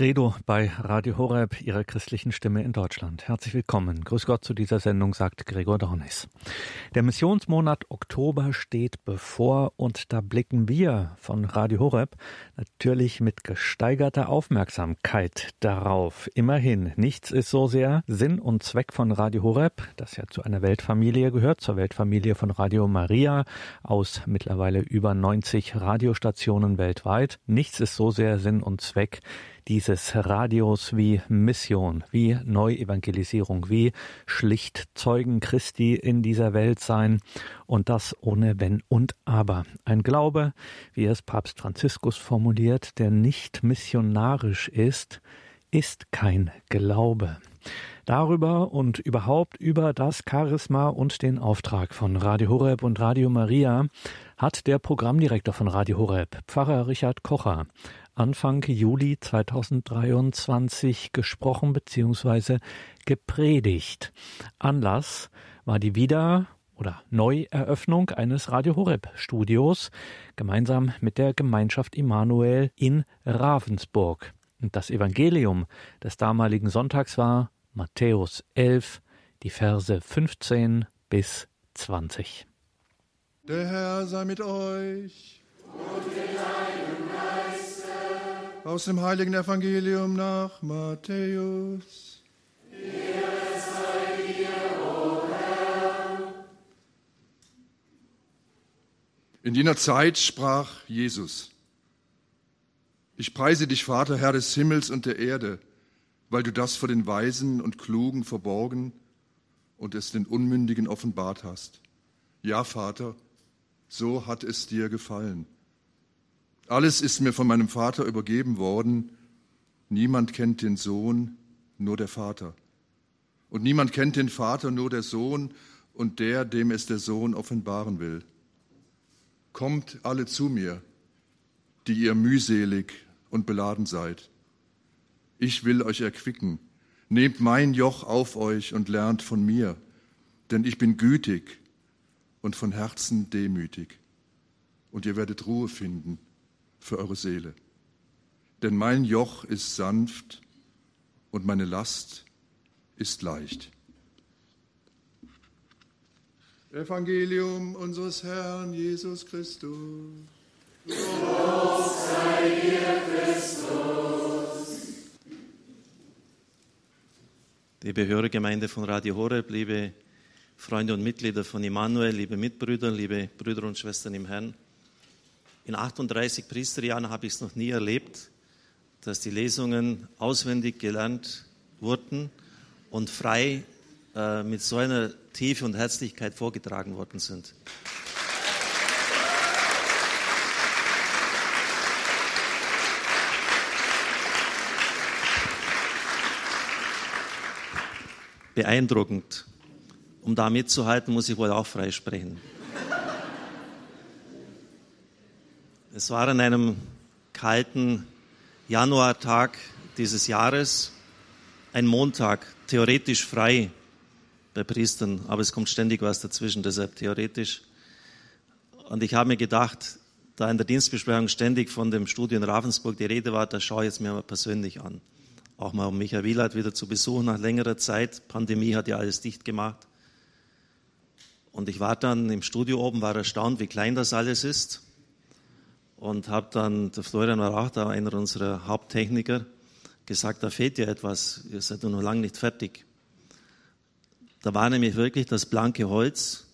Credo bei Radio Horeb, Ihrer christlichen Stimme in Deutschland. Herzlich willkommen. Grüß Gott zu dieser Sendung, sagt Gregor Dornis. Der Missionsmonat Oktober steht bevor und da blicken wir von Radio Horeb natürlich mit gesteigerter Aufmerksamkeit darauf. Immerhin, nichts ist so sehr Sinn und Zweck von Radio Horeb, das ja zu einer Weltfamilie gehört, zur Weltfamilie von Radio Maria aus mittlerweile über 90 Radiostationen weltweit. Nichts ist so sehr Sinn und Zweck dieses Radios wie Mission, wie Neuevangelisierung, wie schlicht Zeugen Christi in dieser Welt sein und das ohne Wenn und Aber. Ein Glaube, wie es Papst Franziskus formuliert, der nicht missionarisch ist, ist kein Glaube. Darüber und überhaupt über das Charisma und den Auftrag von Radio Horeb und Radio Maria hat der Programmdirektor von Radio Horeb, Pfarrer Richard Kocher, Anfang Juli 2023 gesprochen bzw. gepredigt. Anlass war die Wieder- oder Neueröffnung eines Radio Horeb Studios gemeinsam mit der Gemeinschaft Immanuel in Ravensburg. Und das Evangelium des damaligen Sonntags war Matthäus 11, die Verse 15 bis 20. Der Herr sei mit euch. Und mit. Aus dem heiligen Evangelium nach Matthäus. In jener Zeit sprach Jesus. Ich preise dich, Vater, Herr des Himmels und der Erde, weil du das vor den Weisen und Klugen verborgen und es den Unmündigen offenbart hast. Ja, Vater, so hat es dir gefallen. Alles ist mir von meinem Vater übergeben worden. Niemand kennt den Sohn, nur der Vater. Und niemand kennt den Vater, nur der Sohn und der, dem es der Sohn offenbaren will. Kommt alle zu mir, die ihr mühselig und beladen seid. Ich will euch erquicken. Nehmt mein Joch auf euch und lernt von mir, denn ich bin gütig und von Herzen demütig. Und ihr werdet Ruhe finden für eure Seele. Denn mein Joch ist sanft und meine Last ist leicht. Evangelium unseres Herrn Jesus Christus. Sei dir, Christus. Liebe Hörergemeinde von Radio Horeb, liebe Freunde und Mitglieder von Immanuel, liebe Mitbrüder, liebe Brüder und Schwestern im Herrn. In 38 Priesterjahren habe ich es noch nie erlebt, dass die Lesungen auswendig gelernt wurden und frei äh, mit so einer Tiefe und Herzlichkeit vorgetragen worden sind. Beeindruckend. Um da mitzuhalten, muss ich wohl auch frei Es war an einem kalten Januartag dieses Jahres, ein Montag, theoretisch frei bei Priestern, aber es kommt ständig was dazwischen, deshalb theoretisch. Und ich habe mir gedacht, da in der Dienstbesprechung ständig von dem Studio in Ravensburg die Rede war, das schaue ich jetzt mir mal persönlich an. Auch mal um Michael Wieland wieder zu besuchen nach längerer Zeit. Pandemie hat ja alles dicht gemacht. Und ich war dann im Studio oben, war erstaunt, wie klein das alles ist. Und habe dann, der Florian da, einer unserer Haupttechniker, gesagt, da fehlt ja etwas, ihr seid noch lange nicht fertig. Da war nämlich wirklich das blanke Holz.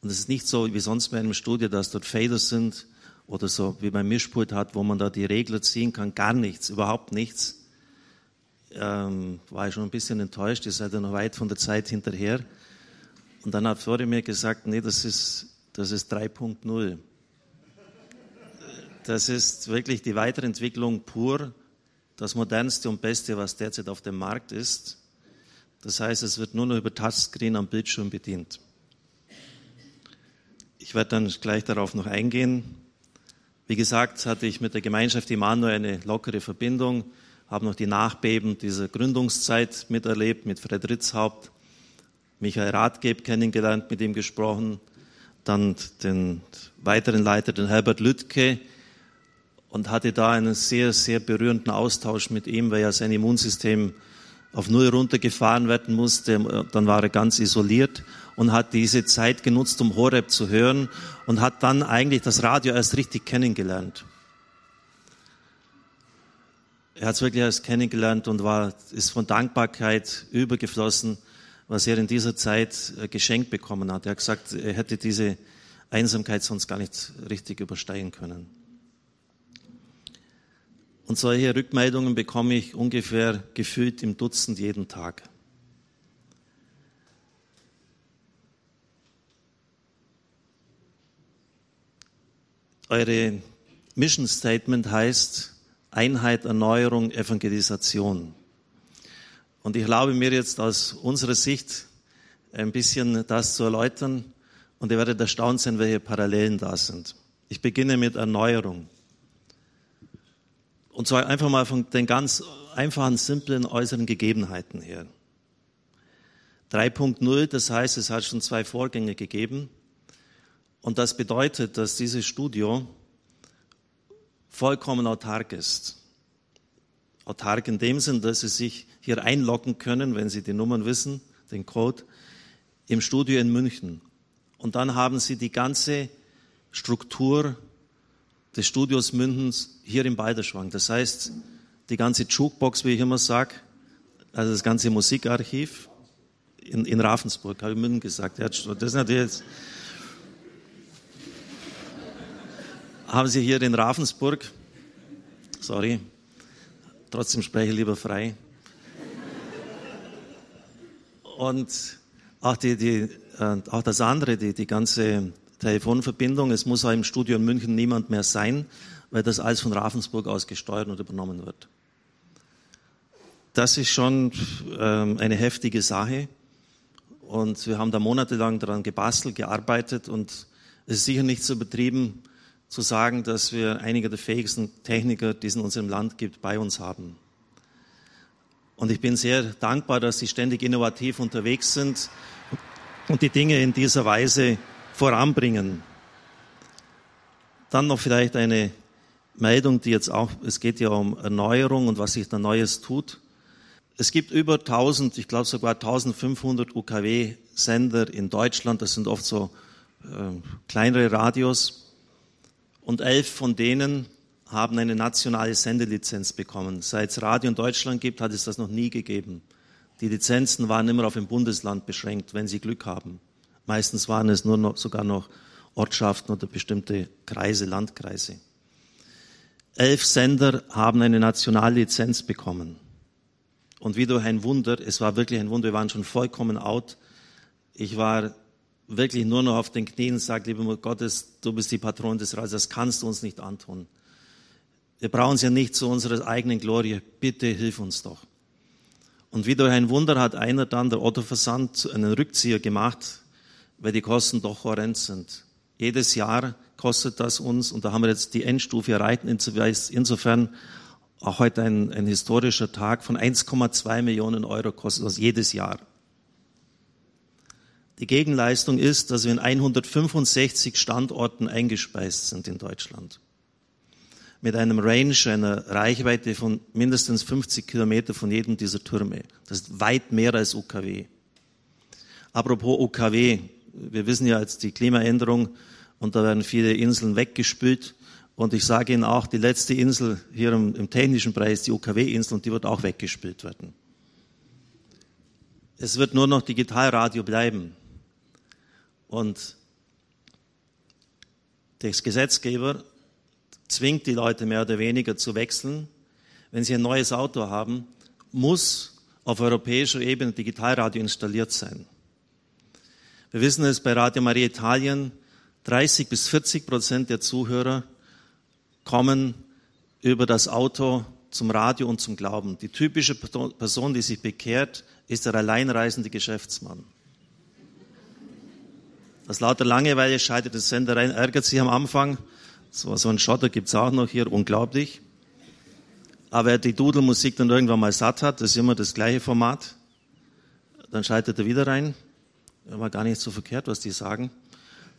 Und es ist nicht so wie sonst bei einem Studio, dass dort Faders sind oder so wie beim Mischpult hat, wo man da die Regler ziehen kann. Gar nichts, überhaupt nichts. Ähm, war ich schon ein bisschen enttäuscht, ihr seid ja noch weit von der Zeit hinterher. Und dann hat Flori mir gesagt, nee, das ist, das ist 3.0. Das ist wirklich die Weiterentwicklung pur, das modernste und beste, was derzeit auf dem Markt ist. Das heißt, es wird nur noch über Touchscreen am Bildschirm bedient. Ich werde dann gleich darauf noch eingehen. Wie gesagt, hatte ich mit der Gemeinschaft Immanuel eine lockere Verbindung, habe noch die Nachbeben dieser Gründungszeit miterlebt mit Fred Ritzhaupt, Michael Rathgeb kennengelernt, mit ihm gesprochen, dann den weiteren Leiter, den Herbert Lüttke, und hatte da einen sehr, sehr berührenden Austausch mit ihm, weil ja sein Immunsystem auf Null runtergefahren werden musste. Dann war er ganz isoliert und hat diese Zeit genutzt, um Horeb zu hören und hat dann eigentlich das Radio erst richtig kennengelernt. Er hat es wirklich erst kennengelernt und war, ist von Dankbarkeit übergeflossen, was er in dieser Zeit äh, geschenkt bekommen hat. Er hat gesagt, er hätte diese Einsamkeit sonst gar nicht richtig übersteigen können. Und solche Rückmeldungen bekomme ich ungefähr gefühlt im Dutzend jeden Tag. Eure Mission Statement heißt Einheit, Erneuerung, Evangelisation. Und ich erlaube mir jetzt aus unserer Sicht ein bisschen das zu erläutern und ihr werdet erstaunt sein, welche Parallelen da sind. Ich beginne mit Erneuerung. Und zwar einfach mal von den ganz einfachen, simplen äußeren Gegebenheiten her. 3.0, das heißt, es hat schon zwei Vorgänge gegeben. Und das bedeutet, dass dieses Studio vollkommen autark ist. Autark in dem Sinn, dass Sie sich hier einloggen können, wenn Sie die Nummern wissen, den Code, im Studio in München. Und dann haben Sie die ganze Struktur des Studios Münchens hier im Balderschwang. Das heißt, die ganze Jukebox, wie ich immer sage, also das ganze Musikarchiv in, in Ravensburg, habe ich München gesagt. Das ist natürlich jetzt, haben Sie hier in Ravensburg, sorry, trotzdem spreche ich lieber frei. Und auch, die, die, auch das andere, die, die ganze Telefonverbindung. Es muss auch im Studio in München niemand mehr sein, weil das alles von Ravensburg aus gesteuert und übernommen wird. Das ist schon ähm, eine heftige Sache. Und wir haben da monatelang daran gebastelt, gearbeitet und es ist sicher nicht so betrieben zu sagen, dass wir einige der fähigsten Techniker, die es in unserem Land gibt, bei uns haben. Und ich bin sehr dankbar, dass sie ständig innovativ unterwegs sind und die Dinge in dieser Weise voranbringen. Dann noch vielleicht eine Meldung, die jetzt auch, es geht ja um Erneuerung und was sich da Neues tut. Es gibt über 1000, ich glaube sogar 1500 UKW-Sender in Deutschland. Das sind oft so äh, kleinere Radios. Und elf von denen haben eine nationale Sendelizenz bekommen. Seit es Radio in Deutschland gibt, hat es das noch nie gegeben. Die Lizenzen waren immer auf ein Bundesland beschränkt, wenn sie Glück haben. Meistens waren es nur noch, sogar noch Ortschaften oder bestimmte Kreise, Landkreise. Elf Sender haben eine Nationallizenz bekommen. Und wie durch ein Wunder, es war wirklich ein Wunder, wir waren schon vollkommen out. Ich war wirklich nur noch auf den Knien und sagte, lieber Gottes, du bist die Patron des Reiches, das kannst du uns nicht antun. Wir brauchen es ja nicht zu unserer eigenen Glorie. Bitte hilf uns doch. Und wie durch ein Wunder hat einer dann, der Otto Versand, einen Rückzieher gemacht weil die Kosten doch horrend sind. Jedes Jahr kostet das uns, und da haben wir jetzt die Endstufe erreicht, insofern auch heute ein, ein historischer Tag von 1,2 Millionen Euro kostet das jedes Jahr. Die Gegenleistung ist, dass wir in 165 Standorten eingespeist sind in Deutschland. Mit einem Range, einer Reichweite von mindestens 50 Kilometer von jedem dieser Türme. Das ist weit mehr als UKW. Apropos UKW, wir wissen ja jetzt die Klimaänderung und da werden viele Inseln weggespült. Und ich sage Ihnen auch, die letzte Insel hier im, im technischen ist die UKW-Insel und die wird auch weggespült werden. Es wird nur noch Digitalradio bleiben. Und der Gesetzgeber zwingt die Leute mehr oder weniger zu wechseln. Wenn sie ein neues Auto haben, muss auf europäischer Ebene Digitalradio installiert sein. Wir wissen es bei Radio Maria Italien, 30 bis 40 Prozent der Zuhörer kommen über das Auto zum Radio und zum Glauben. Die typische Person, die sich bekehrt, ist der alleinreisende Geschäftsmann. Aus lauter Langeweile scheidet der Sender rein, ärgert sich am Anfang. So, so einen Schotter gibt's auch noch hier, unglaublich. Aber er die Dudelmusik dann irgendwann mal satt hat, das ist immer das gleiche Format, dann schaltet er wieder rein war gar nicht so verkehrt, was die sagen.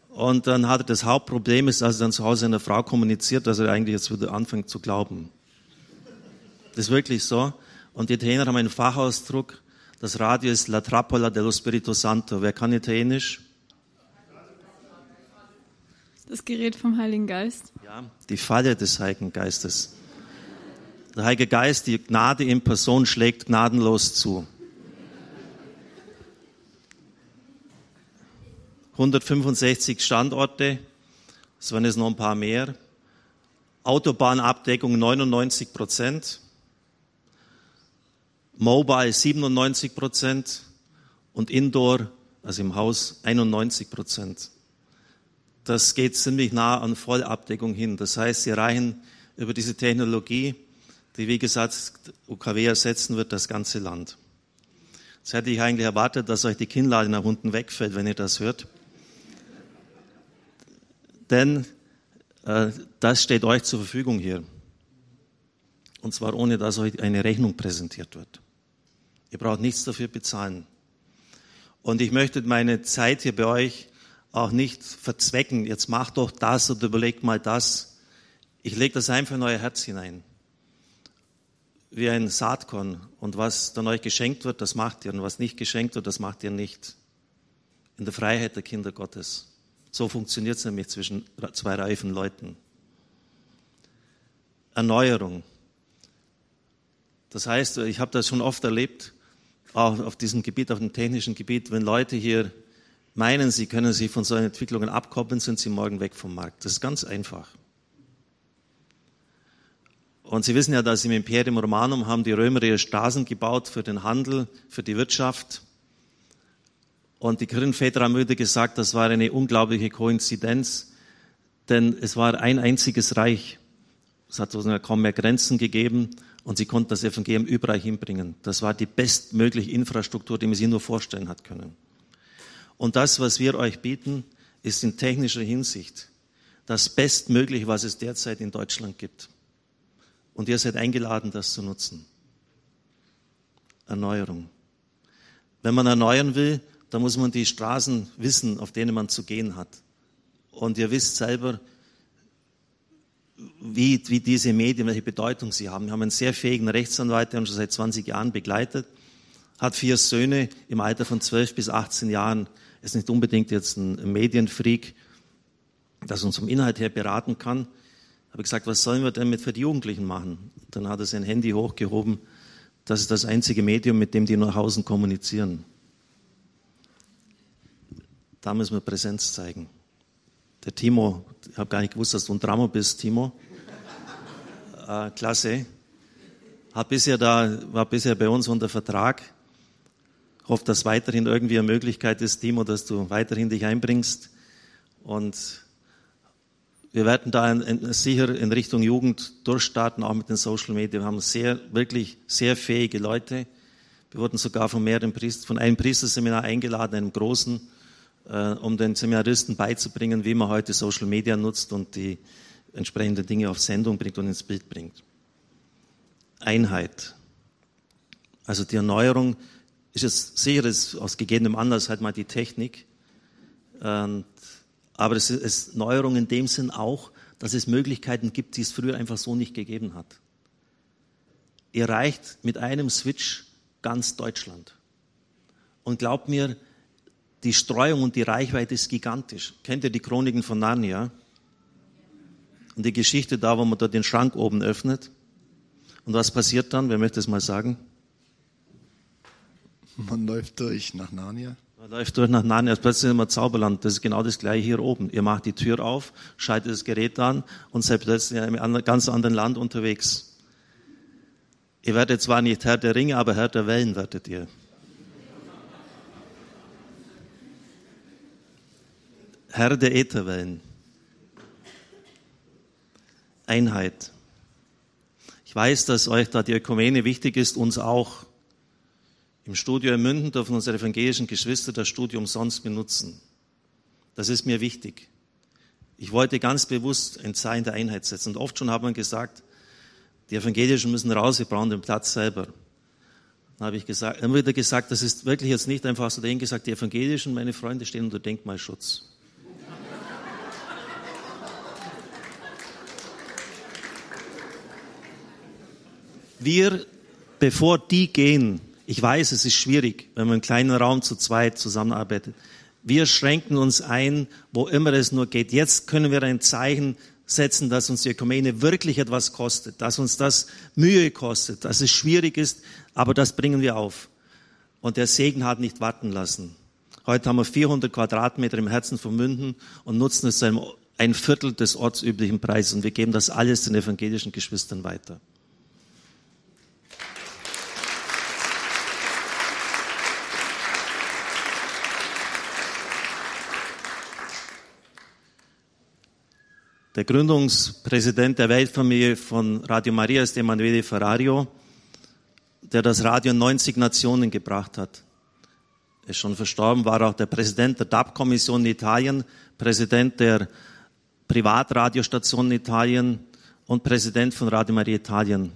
Und dann hat er das Hauptproblem ist, als er dann zu Hause einer Frau kommuniziert, dass er eigentlich jetzt wieder anfängt zu glauben. Das ist wirklich so. Und die Italiener haben einen Fachausdruck. Das Radio ist La Trappola dello Spirito Santo. Wer kann Italienisch? Das Gerät vom Heiligen Geist. Ja, die Falle des Heiligen Geistes. Der Heilige Geist, die Gnade in Person schlägt gnadenlos zu. 165 Standorte, es waren jetzt noch ein paar mehr. Autobahnabdeckung 99 Prozent. Mobile 97 Prozent und Indoor, also im Haus, 91 Prozent. Das geht ziemlich nah an Vollabdeckung hin. Das heißt, sie erreichen über diese Technologie, die wie gesagt UKW ersetzen wird, das ganze Land. Jetzt hätte ich eigentlich erwartet, dass euch die Kinnlade nach unten wegfällt, wenn ihr das hört. Denn äh, das steht euch zur Verfügung hier. Und zwar ohne, dass euch eine Rechnung präsentiert wird. Ihr braucht nichts dafür bezahlen. Und ich möchte meine Zeit hier bei euch auch nicht verzwecken. Jetzt macht doch das oder überlegt mal das. Ich lege das einfach in euer Herz hinein. Wie ein Saatkorn. Und was dann euch geschenkt wird, das macht ihr. Und was nicht geschenkt wird, das macht ihr nicht. In der Freiheit der Kinder Gottes. So funktioniert es nämlich zwischen zwei reifen Leuten. Erneuerung. Das heißt, ich habe das schon oft erlebt, auch auf diesem Gebiet, auf dem technischen Gebiet, wenn Leute hier meinen, sie können sich von solchen Entwicklungen abkoppeln, sind sie morgen weg vom Markt. Das ist ganz einfach. Und Sie wissen ja, dass im Imperium Romanum haben die Römer ihre Straßen gebaut für den Handel, für die Wirtschaft. Und die Kirchenväter haben wieder gesagt, das war eine unglaubliche Koinzidenz, denn es war ein einziges Reich. Es hat kaum mehr Grenzen gegeben und sie konnten das Evangelium überall hinbringen. Das war die bestmögliche Infrastruktur, die man sich nur vorstellen hat können. Und das, was wir euch bieten, ist in technischer Hinsicht das Bestmögliche, was es derzeit in Deutschland gibt. Und ihr seid eingeladen, das zu nutzen. Erneuerung. Wenn man erneuern will, da muss man die Straßen wissen, auf denen man zu gehen hat. Und ihr wisst selber, wie, wie diese Medien, welche Bedeutung sie haben. Wir haben einen sehr fähigen Rechtsanwalt, der uns schon seit 20 Jahren begleitet, hat vier Söhne im Alter von 12 bis 18 Jahren. Ist nicht unbedingt jetzt ein Medienfreak, das uns vom Inhalt her beraten kann. Habe gesagt, was sollen wir denn mit für die Jugendlichen machen? Dann hat er sein Handy hochgehoben. Das ist das einzige Medium, mit dem die nach Hause kommunizieren. Da müssen wir Präsenz zeigen. Der Timo, ich habe gar nicht gewusst, dass du ein Drama bist, Timo. Äh, klasse. Hat bisher da, war bisher bei uns unter Vertrag. Ich hoffe, dass weiterhin irgendwie eine Möglichkeit ist, Timo, dass du weiterhin dich einbringst. Und wir werden da in, in, sicher in Richtung Jugend durchstarten, auch mit den Social Media. Wir haben sehr, wirklich sehr fähige Leute. Wir wurden sogar von mehreren Priester, von einem Priesterseminar eingeladen, einem großen, äh, um den Seminaristen beizubringen, wie man heute Social Media nutzt und die entsprechenden Dinge auf Sendung bringt und ins Bild bringt. Einheit. Also die Erneuerung ist es sicher ist aus gegebenem Anlass halt mal die Technik. Und, aber es ist Neuerung in dem Sinn auch, dass es Möglichkeiten gibt, die es früher einfach so nicht gegeben hat. Ihr reicht mit einem Switch ganz Deutschland. Und glaubt mir, die Streuung und die Reichweite ist gigantisch. Kennt ihr die Chroniken von Narnia? Und die Geschichte da, wo man da den Schrank oben öffnet. Und was passiert dann? Wer möchte es mal sagen? Man läuft durch nach Narnia. Man läuft durch nach Narnia, ist plötzlich immer Zauberland. Das ist genau das gleiche hier oben. Ihr macht die Tür auf, schaltet das Gerät an und seid plötzlich in einem ganz anderen Land unterwegs. Ihr werdet zwar nicht Herr der Ringe, aber Herr der Wellen werdet ihr. Herr der Ätherwellen. Einheit. Ich weiß, dass euch da die Ökumene wichtig ist, uns auch. Im Studio in München dürfen unsere evangelischen Geschwister das Studio umsonst benutzen. Das ist mir wichtig. Ich wollte ganz bewusst ein Zeichen der Einheit setzen. Und oft schon hat man gesagt, die Evangelischen müssen raus, wir brauchen den Platz selber. Dann habe ich gesagt, immer wieder gesagt, das ist wirklich jetzt nicht einfach so dahin gesagt, die Evangelischen, meine Freunde, stehen unter Denkmalschutz. Wir, bevor die gehen, ich weiß, es ist schwierig, wenn man im kleinen Raum zu zweit zusammenarbeitet. Wir schränken uns ein, wo immer es nur geht. Jetzt können wir ein Zeichen setzen, dass uns die Ökumene wirklich etwas kostet, dass uns das Mühe kostet, dass es schwierig ist, aber das bringen wir auf. Und der Segen hat nicht warten lassen. Heute haben wir 400 Quadratmeter im Herzen von Münden und nutzen es zu einem ein Viertel des ortsüblichen Preises und wir geben das alles den evangelischen Geschwistern weiter. Der Gründungspräsident der Weltfamilie von Radio Maria ist Emanuele Ferrario, der das Radio 90 Nationen gebracht hat. Er ist schon verstorben, war auch der Präsident der DAB-Kommission in Italien, Präsident der Privatradiostation in Italien und Präsident von Radio Maria Italien.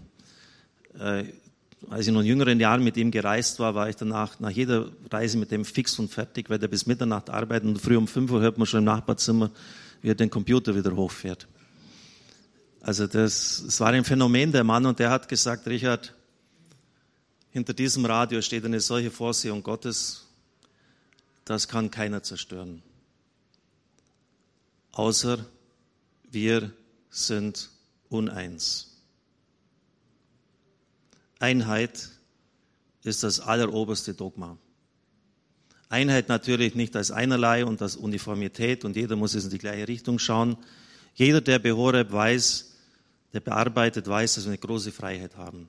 Äh, als ich noch in jüngeren Jahren mit ihm gereist war, war ich danach nach jeder Reise mit dem fix und fertig, weil er bis Mitternacht arbeitet und früh um 5 Uhr hört man schon im Nachbarzimmer, wie er den Computer wieder hochfährt. Also das, das war ein Phänomen, der Mann, und der hat gesagt, Richard, hinter diesem Radio steht eine solche Vorsehung Gottes, das kann keiner zerstören. Außer wir sind uneins. Einheit ist das alleroberste Dogma. Einheit natürlich nicht als einerlei und als Uniformität und jeder muss in die gleiche Richtung schauen. Jeder, der Behoreb weiß, der bearbeitet, weiß, dass wir eine große Freiheit haben.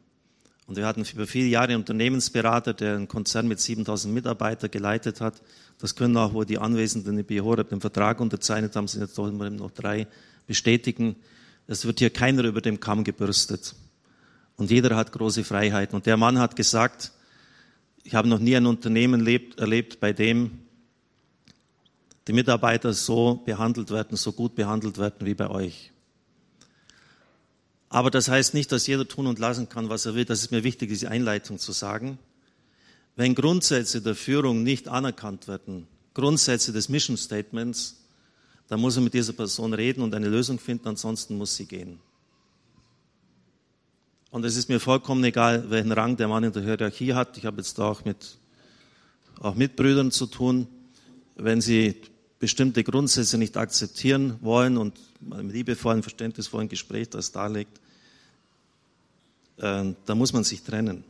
Und wir hatten über viele Jahre einen Unternehmensberater, der einen Konzern mit 7000 Mitarbeitern geleitet hat. Das können auch, wo die Anwesenden in Behoreb den Vertrag unterzeichnet haben, sind jetzt doch immer noch drei, bestätigen. Es wird hier keiner über dem Kamm gebürstet. Und jeder hat große Freiheiten. Und der Mann hat gesagt, ich habe noch nie ein Unternehmen erlebt, erlebt, bei dem die Mitarbeiter so behandelt werden, so gut behandelt werden wie bei euch. Aber das heißt nicht, dass jeder tun und lassen kann, was er will. Das ist mir wichtig, diese Einleitung zu sagen. Wenn Grundsätze der Führung nicht anerkannt werden, Grundsätze des Mission Statements, dann muss er mit dieser Person reden und eine Lösung finden, ansonsten muss sie gehen. Und es ist mir vollkommen egal, welchen Rang der Mann in der Hierarchie hat. Ich habe jetzt auch mit, auch mit Brüdern zu tun. Wenn sie bestimmte Grundsätze nicht akzeptieren wollen und mit liebevollen, verständnisvollen Gespräch das darlegt, äh, da muss man sich trennen.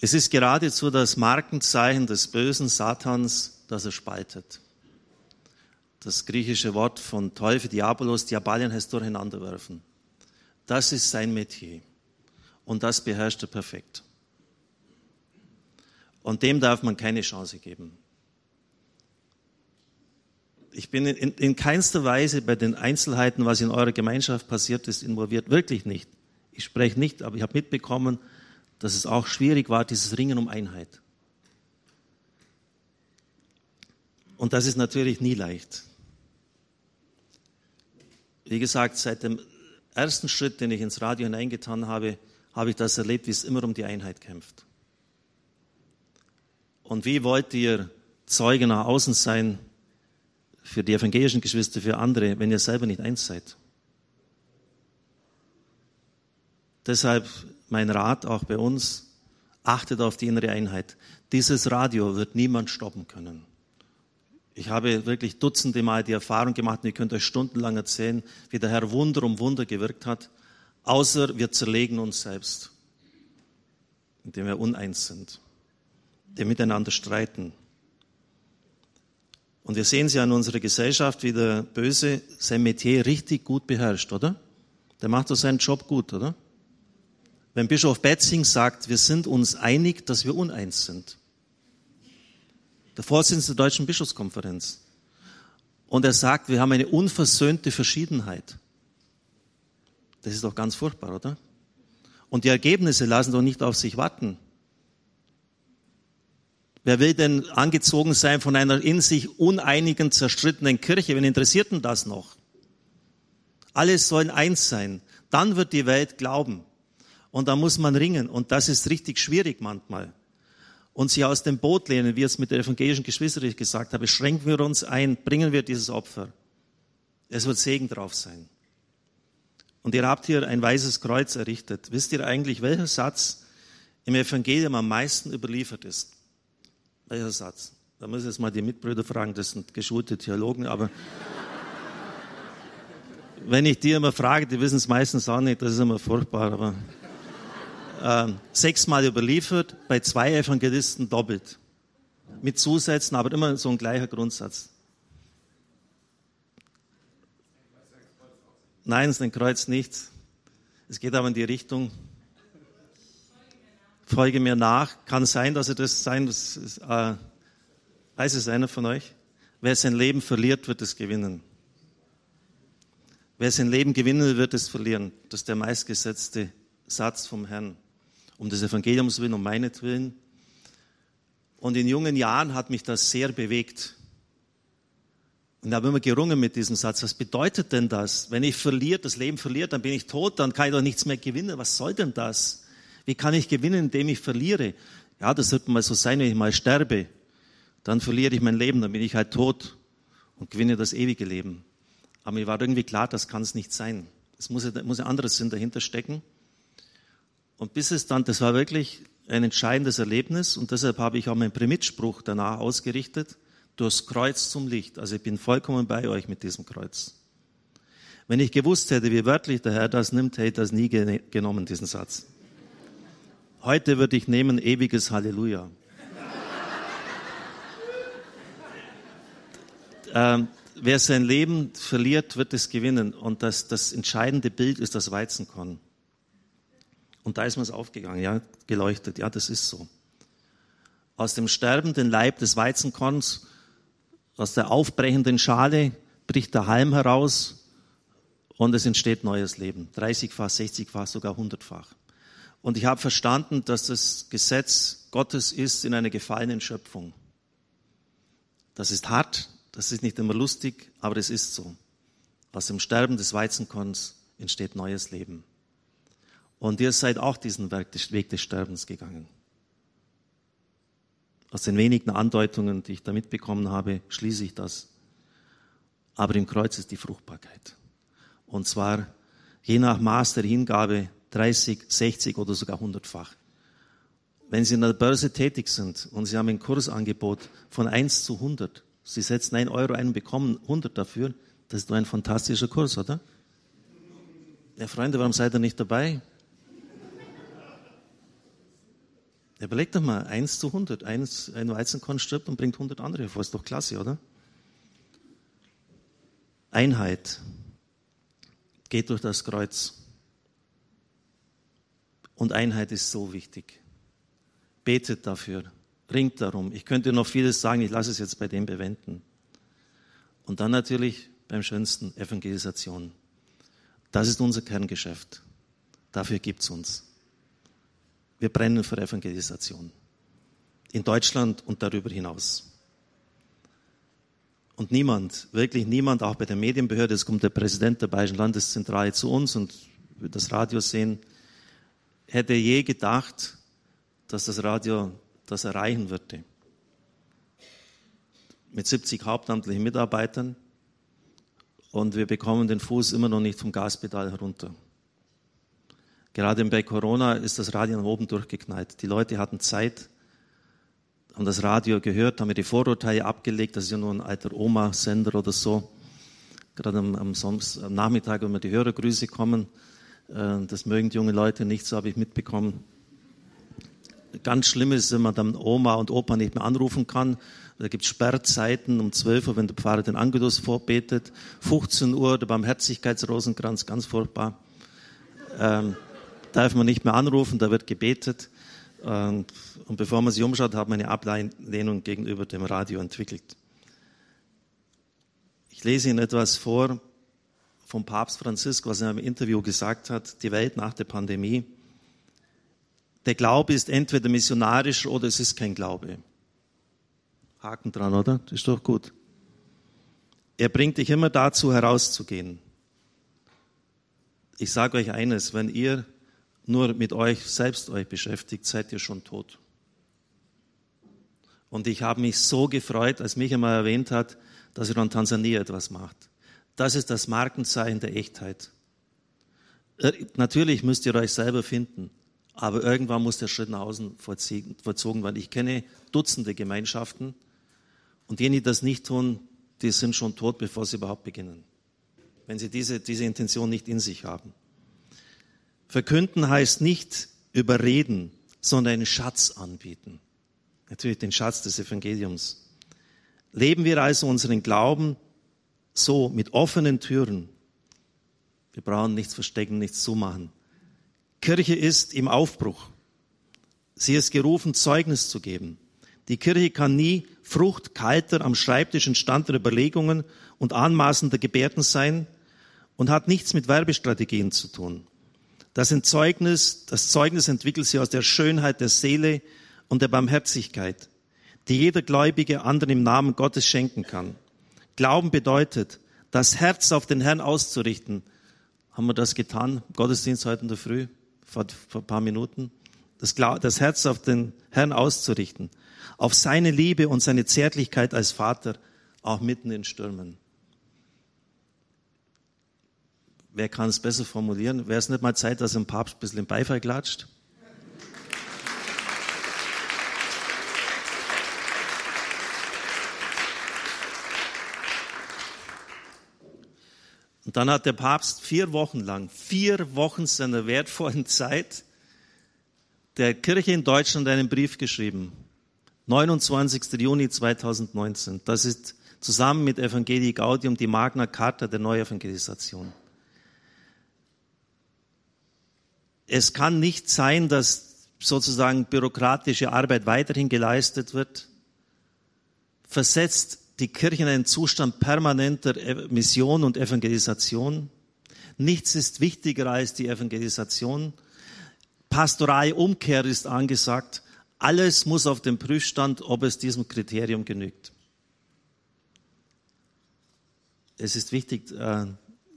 Es ist geradezu das Markenzeichen des bösen Satans, dass er spaltet. Das griechische Wort von Teufel, Diabolos, Diabalien heißt durcheinanderwerfen. Das ist sein Metier. Und das beherrscht er perfekt. Und dem darf man keine Chance geben. Ich bin in, in keinster Weise bei den Einzelheiten, was in eurer Gemeinschaft passiert ist, involviert. Wirklich nicht. Ich spreche nicht, aber ich habe mitbekommen, dass es auch schwierig war, dieses Ringen um Einheit. Und das ist natürlich nie leicht. Wie gesagt, seit dem ersten Schritt, den ich ins Radio hineingetan habe, habe ich das erlebt, wie es immer um die Einheit kämpft. Und wie wollt ihr Zeuge nach außen sein für die evangelischen Geschwister, für andere, wenn ihr selber nicht eins seid? Deshalb mein Rat auch bei uns, achtet auf die innere Einheit. Dieses Radio wird niemand stoppen können. Ich habe wirklich dutzende Mal die Erfahrung gemacht, und ihr könnt euch stundenlang erzählen, wie der Herr Wunder um Wunder gewirkt hat, außer wir zerlegen uns selbst, indem wir uneins sind, indem wir miteinander streiten. Und wir sehen sie an unserer Gesellschaft, wie der Böse sein Metier richtig gut beherrscht, oder? Der macht doch seinen Job gut, oder? Wenn Bischof Betzing sagt, wir sind uns einig, dass wir uneins sind, der Vorsitzende der Deutschen Bischofskonferenz. Und er sagt, wir haben eine unversöhnte Verschiedenheit. Das ist doch ganz furchtbar, oder? Und die Ergebnisse lassen doch nicht auf sich warten. Wer will denn angezogen sein von einer in sich uneinigen, zerstrittenen Kirche? Wen interessiert denn das noch? Alles sollen eins sein. Dann wird die Welt glauben. Und da muss man ringen. Und das ist richtig schwierig manchmal und sie aus dem Boot lehnen, wie es mit der evangelischen Geschwister gesagt habe, schränken wir uns ein, bringen wir dieses Opfer. Es wird Segen drauf sein. Und ihr habt hier ein weißes Kreuz errichtet. Wisst ihr eigentlich, welcher Satz im Evangelium am meisten überliefert ist? Welcher Satz? Da muss ich jetzt mal die Mitbrüder fragen, das sind geschulte Theologen, aber wenn ich die immer frage, die wissen es meistens auch nicht, das ist immer furchtbar, aber äh, sechsmal überliefert, bei zwei Evangelisten doppelt. Mit Zusätzen, aber immer so ein gleicher Grundsatz. Nein, es ist ein Kreuz nicht. Es geht aber in die Richtung. Folge mir nach. Kann sein, dass er das sein, das ist, äh, weiß es einer von euch? Wer sein Leben verliert, wird es gewinnen. Wer sein Leben gewinnen wird es verlieren. Das ist der meistgesetzte Satz vom Herrn. Um des Evangeliums willen, um meinetwillen. Und in jungen Jahren hat mich das sehr bewegt. Und habe immer gerungen mit diesem Satz. Was bedeutet denn das? Wenn ich verliere, das Leben verliert, dann bin ich tot, dann kann ich doch nichts mehr gewinnen. Was soll denn das? Wie kann ich gewinnen, indem ich verliere? Ja, das wird mal so sein, wenn ich mal sterbe. Dann verliere ich mein Leben, dann bin ich halt tot und gewinne das ewige Leben. Aber mir war irgendwie klar, das kann es nicht sein. Es muss, muss ein anderes Sinn dahinter stecken. Und bis es dann, das war wirklich ein entscheidendes Erlebnis und deshalb habe ich auch meinen Primitspruch danach ausgerichtet durchs Kreuz zum Licht. Also ich bin vollkommen bei euch mit diesem Kreuz. Wenn ich gewusst hätte, wie wörtlich der Herr das nimmt, hätte ich das nie genommen, diesen Satz. Heute würde ich nehmen ewiges Halleluja. ähm, wer sein Leben verliert, wird es gewinnen. Und das, das entscheidende Bild ist das Weizenkorn. Und da ist mir es aufgegangen, ja, geleuchtet. Ja, das ist so. Aus dem sterbenden Leib des Weizenkorns aus der aufbrechenden Schale bricht der Halm heraus und es entsteht neues Leben. 30-fach, 60-fach, sogar 100-fach. Und ich habe verstanden, dass das Gesetz Gottes ist in einer gefallenen Schöpfung. Das ist hart, das ist nicht immer lustig, aber es ist so. Aus dem Sterben des Weizenkorns entsteht neues Leben. Und ihr seid auch diesen Weg des Sterbens gegangen. Aus den wenigen Andeutungen, die ich da mitbekommen habe, schließe ich das. Aber im Kreuz ist die Fruchtbarkeit. Und zwar je nach Maß der Hingabe 30, 60 oder sogar 100-fach. Wenn Sie in der Börse tätig sind und Sie haben ein Kursangebot von 1 zu 100, Sie setzen 1 Euro ein und bekommen 100 dafür, das ist doch ein fantastischer Kurs, oder? Ja, Freunde, warum seid ihr nicht dabei? Überleg doch mal, 1 zu 100. Eins, ein Weizenkorn stirbt und bringt 100 andere hervor. Ist doch klasse, oder? Einheit geht durch das Kreuz. Und Einheit ist so wichtig. Betet dafür, ringt darum. Ich könnte noch vieles sagen, ich lasse es jetzt bei dem bewenden. Und dann natürlich beim schönsten Evangelisation. Das ist unser Kerngeschäft. Dafür gibt es uns. Wir brennen für Evangelisation. In Deutschland und darüber hinaus. Und niemand, wirklich niemand, auch bei der Medienbehörde, es kommt der Präsident der Bayerischen Landeszentrale zu uns und wird das Radio sehen, hätte je gedacht, dass das Radio das erreichen würde. Mit 70 hauptamtlichen Mitarbeitern und wir bekommen den Fuß immer noch nicht vom Gaspedal herunter. Gerade bei Corona ist das Radio nach oben durchgeknallt. Die Leute hatten Zeit, haben das Radio gehört, haben mir die Vorurteile abgelegt, das ist ja nur ein alter Oma-Sender oder so. Gerade am, am, Sonst, am Nachmittag, wenn mir die Hörergrüße kommen, äh, das mögen die jungen Leute nicht, so habe ich mitbekommen. Ganz schlimm ist, wenn man dann Oma und Opa nicht mehr anrufen kann. Da gibt es Sperrzeiten um 12 Uhr, wenn der Pfarrer den Angelus vorbetet. 15 Uhr der Barmherzigkeitsrosenkranz, ganz furchtbar. Ähm, darf man nicht mehr anrufen, da wird gebetet. Und, und bevor man sich umschaut, hat man eine Ablehnung gegenüber dem Radio entwickelt. Ich lese Ihnen etwas vor vom Papst Franziskus, was er im Interview gesagt hat, die Welt nach der Pandemie. Der Glaube ist entweder missionarisch oder es ist kein Glaube. Haken dran, oder? Das ist doch gut. Er bringt dich immer dazu, herauszugehen. Ich sage euch eines, wenn ihr nur mit euch selbst euch beschäftigt, seid ihr schon tot. Und ich habe mich so gefreut, als mich einmal erwähnt hat, dass er in Tansania etwas macht. Das ist das Markenzeichen der Echtheit. Natürlich müsst ihr euch selber finden, aber irgendwann muss der Schritt nach außen vollzogen werden. Ich kenne Dutzende Gemeinschaften und diejenigen, die das nicht tun, die sind schon tot, bevor sie überhaupt beginnen, wenn sie diese, diese Intention nicht in sich haben. Verkünden heißt nicht überreden, sondern einen Schatz anbieten. Natürlich den Schatz des Evangeliums. Leben wir also unseren Glauben so mit offenen Türen. Wir brauchen nichts verstecken, nichts zumachen. Kirche ist im Aufbruch. Sie ist gerufen, Zeugnis zu geben. Die Kirche kann nie Frucht kalter, am Schreibtisch entstandener Überlegungen und anmaßender Gebärden sein und hat nichts mit Werbestrategien zu tun. Das Zeugnis, das Zeugnis entwickelt sie aus der Schönheit der Seele und der Barmherzigkeit, die jeder Gläubige anderen im Namen Gottes schenken kann. Glauben bedeutet, das Herz auf den Herrn auszurichten. Haben wir das getan? Gottesdienst heute in der Früh, vor, vor ein paar Minuten. Das, das Herz auf den Herrn auszurichten. Auf seine Liebe und seine Zärtlichkeit als Vater, auch mitten in Stürmen. Wer kann es besser formulieren? Wäre es nicht mal Zeit, dass ein Papst ein bisschen Beifall klatscht? Und dann hat der Papst vier Wochen lang, vier Wochen seiner wertvollen Zeit der Kirche in Deutschland einen Brief geschrieben. 29. Juni 2019. Das ist zusammen mit Evangelii Gaudium die Magna Carta der Neuevangelisation. Es kann nicht sein, dass sozusagen bürokratische Arbeit weiterhin geleistet wird. Versetzt die Kirche in einen Zustand permanenter Mission und Evangelisation. Nichts ist wichtiger als die Evangelisation. Pastorale Umkehr ist angesagt. Alles muss auf dem Prüfstand, ob es diesem Kriterium genügt. Es ist wichtig, äh,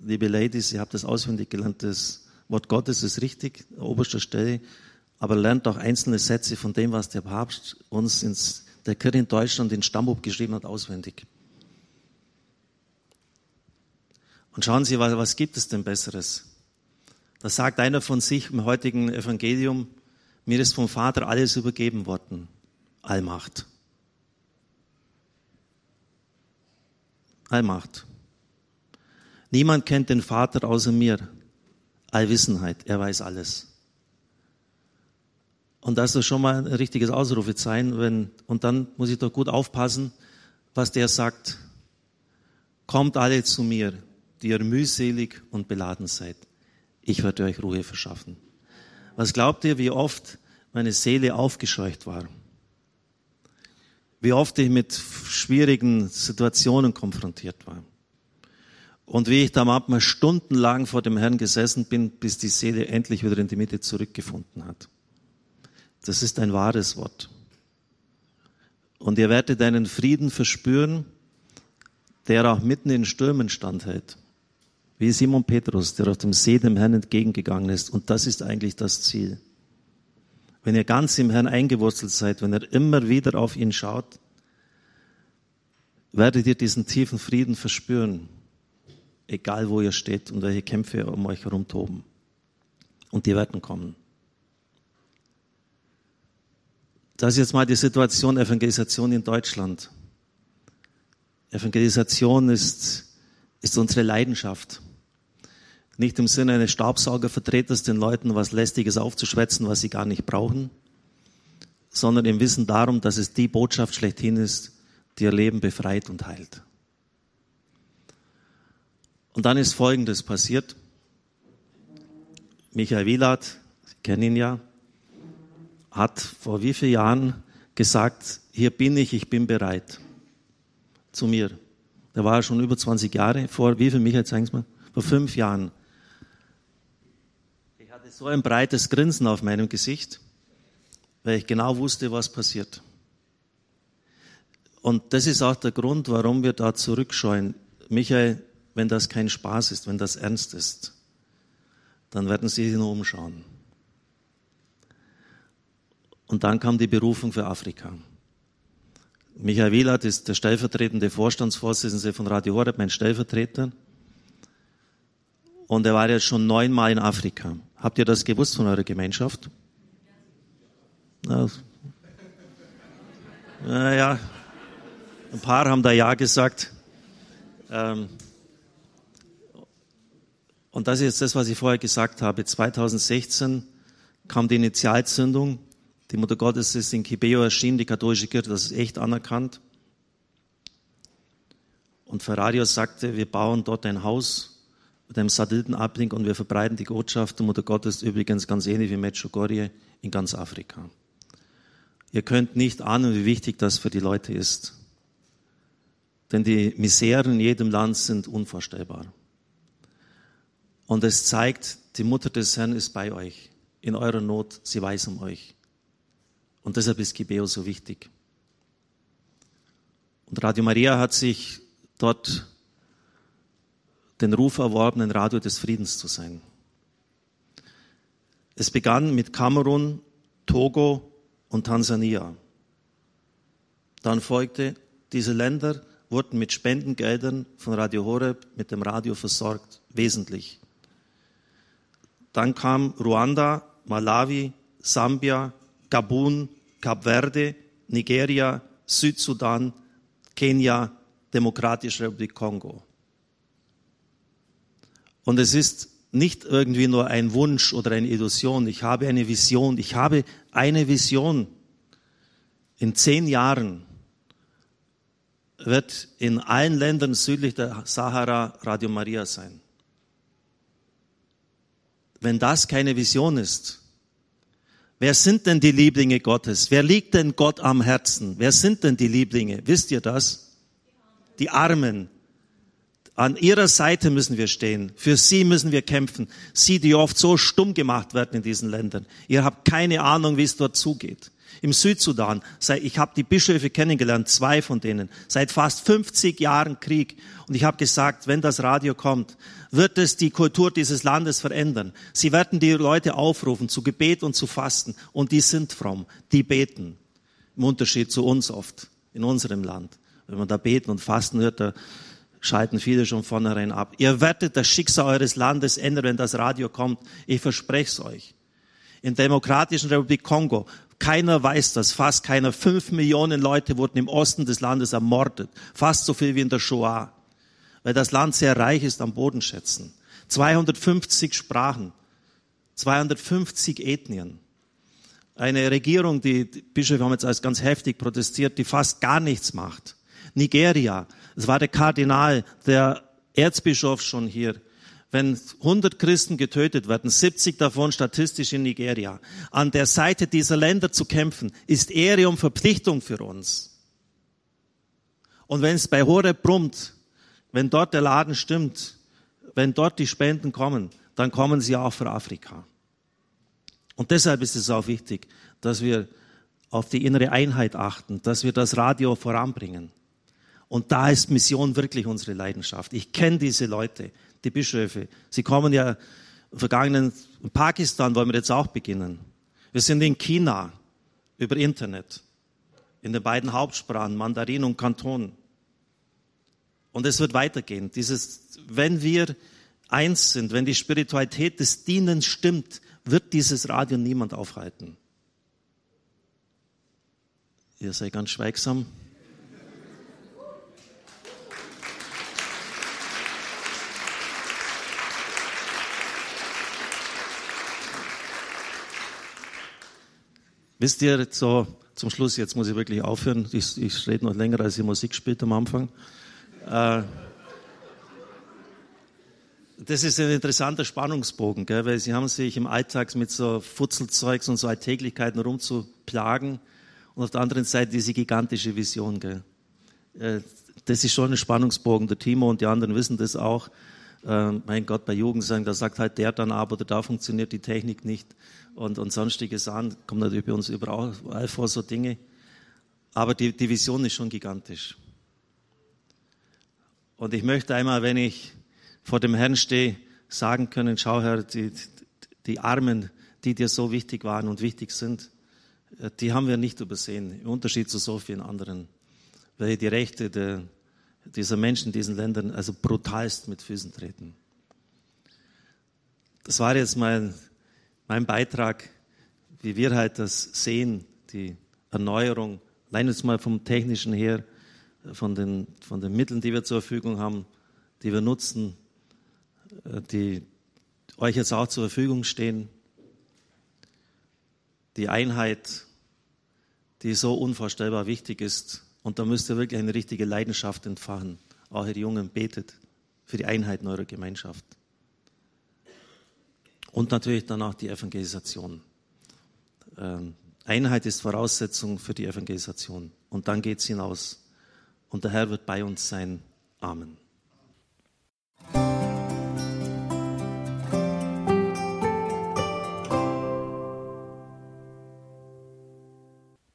liebe Ladies, ihr habt das auswendig gelernt, das Wort Gottes ist richtig, oberster Stelle, aber lernt auch einzelne Sätze von dem, was der Papst uns ins der Kirche in Deutschland den Stammbuch geschrieben hat, auswendig. Und schauen Sie, was, was gibt es denn Besseres? Da sagt einer von sich im heutigen Evangelium, mir ist vom Vater alles übergeben worden. Allmacht. Allmacht. Niemand kennt den Vater außer mir. Allwissenheit. Er weiß alles. Und das ist schon mal ein richtiges Ausrufezeichen, wenn, und dann muss ich doch gut aufpassen, was der sagt. Kommt alle zu mir, die ihr mühselig und beladen seid. Ich werde euch Ruhe verschaffen. Was glaubt ihr, wie oft meine Seele aufgescheucht war? Wie oft ich mit schwierigen Situationen konfrontiert war? Und wie ich da manchmal stundenlang vor dem Herrn gesessen bin, bis die Seele endlich wieder in die Mitte zurückgefunden hat. Das ist ein wahres Wort. Und ihr werdet einen Frieden verspüren, der auch mitten in Stürmen standhält. Wie Simon Petrus, der auf dem See dem Herrn entgegengegangen ist. Und das ist eigentlich das Ziel. Wenn ihr ganz im Herrn eingewurzelt seid, wenn ihr immer wieder auf ihn schaut, werdet ihr diesen tiefen Frieden verspüren. Egal wo ihr steht und welche Kämpfe um euch herum toben. Und die werden kommen. Das ist jetzt mal die Situation Evangelisation in Deutschland. Evangelisation ist, ist unsere Leidenschaft. Nicht im Sinne eines Staubsaugervertreters, den Leuten was Lästiges aufzuschwätzen, was sie gar nicht brauchen, sondern im Wissen darum, dass es die Botschaft schlechthin ist, die ihr Leben befreit und heilt. Und dann ist Folgendes passiert. Michael Wielert, Sie kennen ihn ja, hat vor wie vielen Jahren gesagt, hier bin ich, ich bin bereit. Zu mir. Da war er schon über 20 Jahre, vor wie viel, Michael, zeigen Sie mal? Vor fünf Jahren. Ich hatte so ein breites Grinsen auf meinem Gesicht, weil ich genau wusste, was passiert. Und das ist auch der Grund, warum wir da zurückscheuen. Michael, wenn das kein Spaß ist, wenn das ernst ist, dann werden Sie sich nur umschauen. Und dann kam die Berufung für Afrika. Michael Wielert ist der stellvertretende Vorstandsvorsitzende von Radio Horeb, mein Stellvertreter. Und er war jetzt schon neunmal in Afrika. Habt ihr das gewusst von eurer Gemeinschaft? Naja, ein paar haben da Ja gesagt. Ähm, und das ist jetzt das, was ich vorher gesagt habe. 2016 kam die Initialzündung. Die Mutter Gottes ist in Kibeo erschienen, die katholische Kirche, das ist echt anerkannt. Und Ferrarius sagte, wir bauen dort ein Haus mit einem Satellitenablink und wir verbreiten die Botschaft der Mutter Gottes übrigens ganz ähnlich wie Medjugorje in ganz Afrika. Ihr könnt nicht ahnen, wie wichtig das für die Leute ist. Denn die Miseren in jedem Land sind unvorstellbar. Und es zeigt, die Mutter des Herrn ist bei euch. In eurer Not, sie weiß um euch. Und deshalb ist Gibeo so wichtig. Und Radio Maria hat sich dort den Ruf erworben, ein Radio des Friedens zu sein. Es begann mit Kamerun, Togo und Tansania. Dann folgte, diese Länder wurden mit Spendengeldern von Radio Horeb mit dem Radio versorgt, wesentlich. Dann kam Ruanda, Malawi, Sambia, Gabun, Kap Verde, Nigeria, Südsudan, Kenia, Demokratische Republik Kongo. Und es ist nicht irgendwie nur ein Wunsch oder eine Illusion. Ich habe eine Vision. Ich habe eine Vision. In zehn Jahren wird in allen Ländern südlich der Sahara Radio Maria sein. Wenn das keine Vision ist, wer sind denn die Lieblinge Gottes? Wer liegt denn Gott am Herzen? Wer sind denn die Lieblinge? Wisst ihr das? Die Armen, an ihrer Seite müssen wir stehen. Für sie müssen wir kämpfen. Sie, die oft so stumm gemacht werden in diesen Ländern. Ihr habt keine Ahnung, wie es dort zugeht. Im Südsudan, ich habe die Bischöfe kennengelernt, zwei von denen, seit fast 50 Jahren Krieg. Und ich habe gesagt, wenn das Radio kommt, wird es die Kultur dieses Landes verändern. Sie werden die Leute aufrufen zu Gebet und zu Fasten. Und die sind fromm, die beten. Im Unterschied zu uns oft, in unserem Land. Wenn man da beten und fasten hört, da schalten viele schon vornherein ab. Ihr werdet das Schicksal eures Landes ändern, wenn das Radio kommt. Ich verspreche es euch. In der Demokratischen Republik Kongo, keiner weiß das, fast keiner. Fünf Millionen Leute wurden im Osten des Landes ermordet. Fast so viel wie in der Shoah. Weil das Land sehr reich ist am Bodenschätzen. 250 Sprachen. 250 Ethnien. Eine Regierung, die, die Bischöfe haben jetzt als ganz heftig protestiert, die fast gar nichts macht. Nigeria, es war der Kardinal, der Erzbischof schon hier. Wenn 100 Christen getötet werden, 70 davon statistisch in Nigeria, an der Seite dieser Länder zu kämpfen, ist Ehre und Verpflichtung für uns. Und wenn es bei Horeb brummt, wenn dort der Laden stimmt, wenn dort die Spenden kommen, dann kommen sie auch für Afrika. Und deshalb ist es auch wichtig, dass wir auf die innere Einheit achten, dass wir das Radio voranbringen. Und da ist Mission wirklich unsere Leidenschaft. Ich kenne diese Leute, die Bischöfe. Sie kommen ja vergangenen in Pakistan wollen wir jetzt auch beginnen. Wir sind in China über Internet in den beiden Hauptsprachen Mandarin und Kanton. Und es wird weitergehen. Dieses, wenn wir eins sind, wenn die Spiritualität des Dienens stimmt, wird dieses Radio niemand aufhalten. Ihr seid ganz schweigsam. Wisst ihr, so zum Schluss, jetzt muss ich wirklich aufhören, ich, ich rede noch länger, als die Musik spielt am Anfang. Äh, das ist ein interessanter Spannungsbogen, gell? weil sie haben sich im Alltag mit so Futzelzeugs und so Alltäglichkeiten rumzuplagen und auf der anderen Seite diese gigantische Vision. Gell? Äh, das ist schon ein Spannungsbogen. Der Timo und die anderen wissen das auch. Äh, mein Gott, bei Jugendsang, da sagt halt der dann ab oder da funktioniert die Technik nicht und, und sonstige Sachen, kommen natürlich bei uns überall vor, so Dinge. Aber die, die Vision ist schon gigantisch. Und ich möchte einmal, wenn ich vor dem Herrn stehe, sagen können, schau Herr, die, die Armen, die dir so wichtig waren und wichtig sind, äh, die haben wir nicht übersehen, im Unterschied zu so vielen anderen, weil die Rechte der, dieser Menschen in diesen Ländern also brutalst mit Füßen treten. das war jetzt mein, mein Beitrag, wie wir halt das sehen, die Erneuerung, allein jetzt mal vom Technischen her, von den, von den Mitteln, die wir zur Verfügung haben, die wir nutzen, äh, die euch jetzt auch zur Verfügung stehen. Die Einheit, die so unvorstellbar wichtig ist. Und da müsst ihr wirklich eine richtige Leidenschaft entfachen. Auch ihr Jungen betet für die Einheit in eurer Gemeinschaft. Und natürlich dann auch die Evangelisation. Ähm, Einheit ist Voraussetzung für die Evangelisation. Und dann geht es hinaus. Und der Herr wird bei uns sein. Amen.